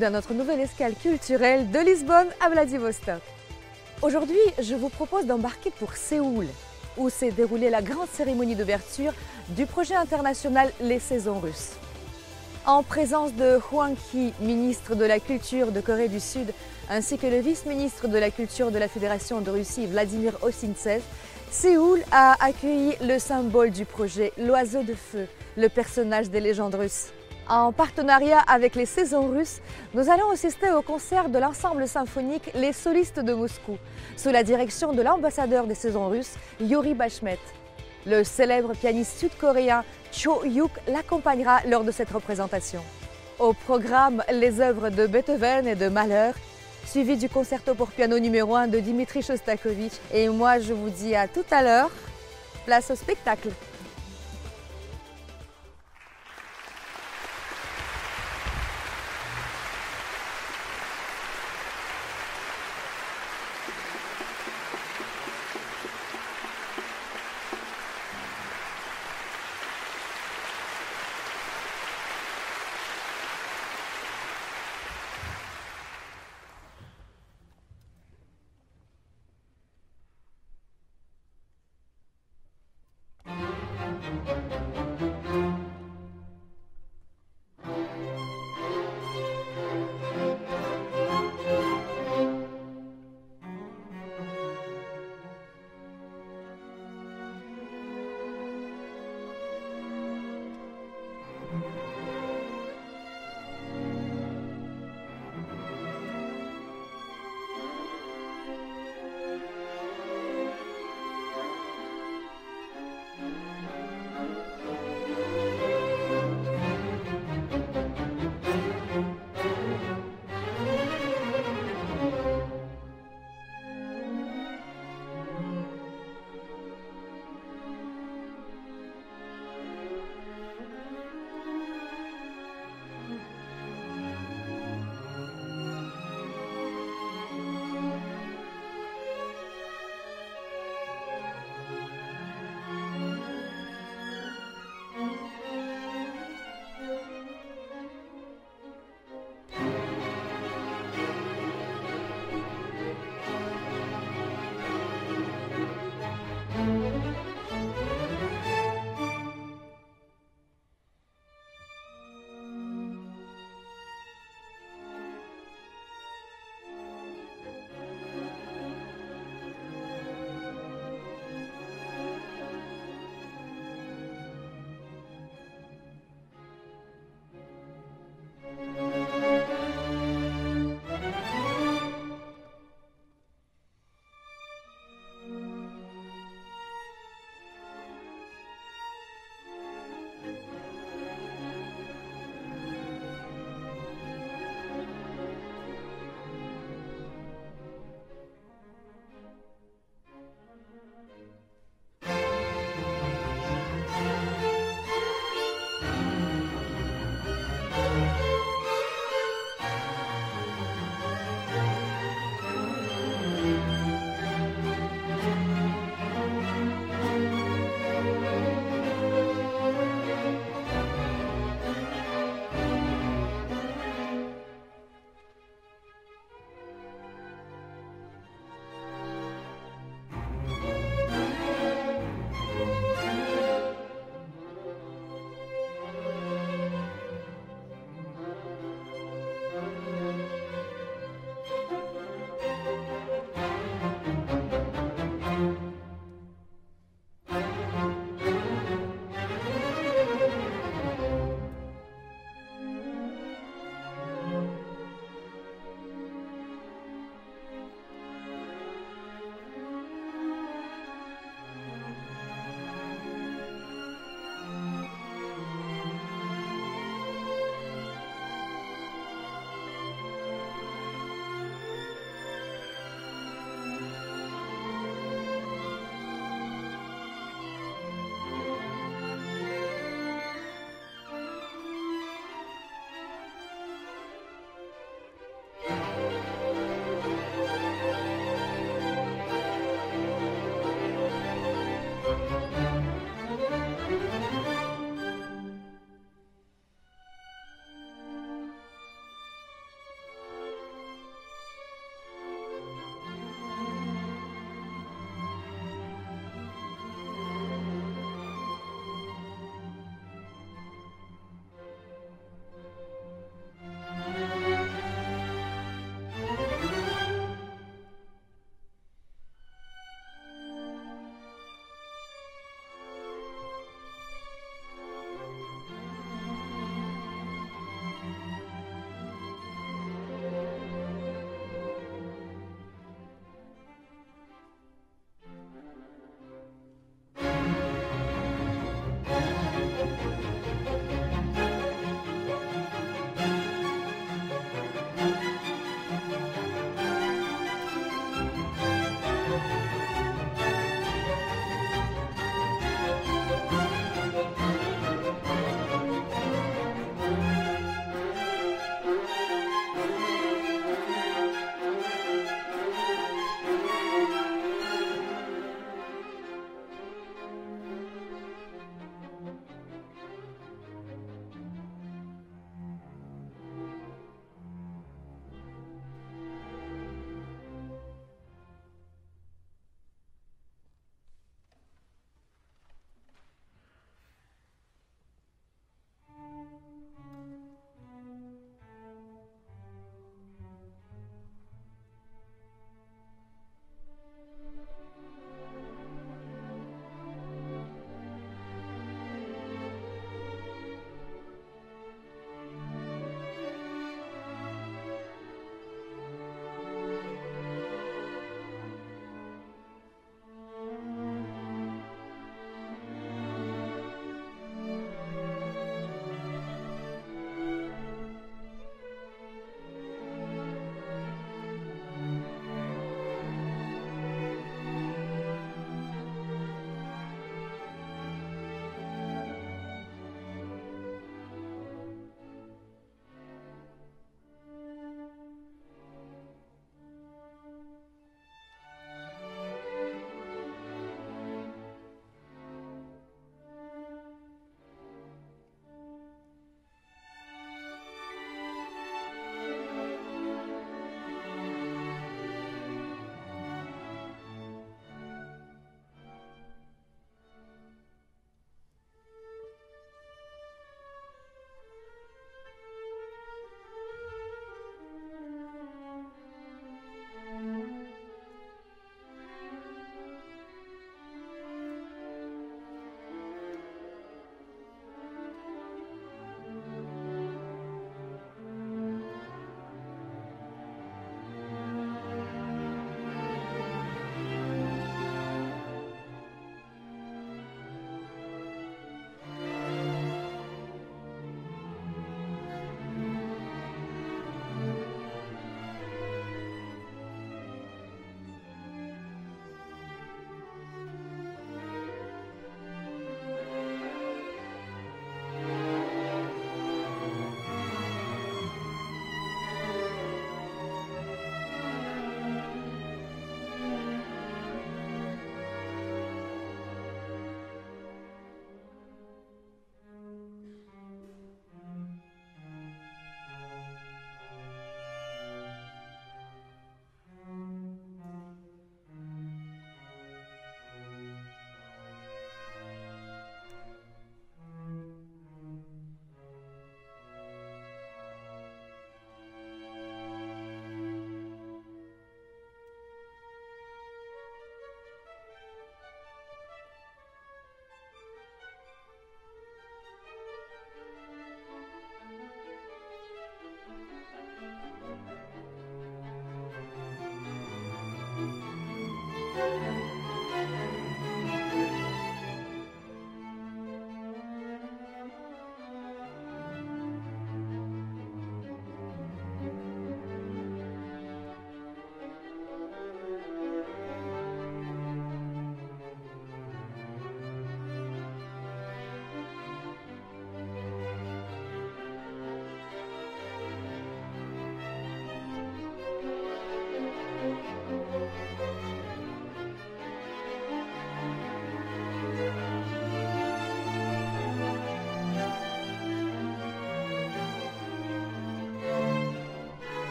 dans notre nouvelle escale culturelle de Lisbonne à Vladivostok. Aujourd'hui, je vous propose d'embarquer pour Séoul, où s'est déroulée la grande cérémonie d'ouverture du projet international Les Saisons Russes. En présence de Hwang Hee, ministre de la Culture de Corée du Sud, ainsi que le vice-ministre de la Culture de la Fédération de Russie, Vladimir Osintsev, Séoul a accueilli le symbole du projet, l'oiseau de feu, le personnage des légendes russes. En partenariat avec les saisons russes, nous allons assister au concert de l'ensemble symphonique Les Solistes de Moscou, sous la direction de l'ambassadeur des saisons russes, Yuri Bashmet. Le célèbre pianiste sud-coréen Cho Yuk l'accompagnera lors de cette représentation. Au programme, les œuvres de Beethoven et de Mahler, suivi du concerto pour piano numéro 1 de Dimitri Shostakovich. Et moi, je vous dis à tout à l'heure. Place au spectacle.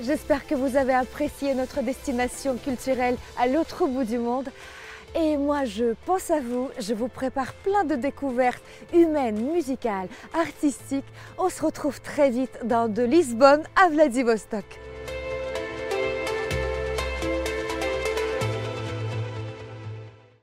J'espère que vous avez apprécié notre destination culturelle à l'autre bout du monde. Et moi, je pense à vous, je vous prépare plein de découvertes humaines, musicales, artistiques. On se retrouve très vite dans de Lisbonne à Vladivostok.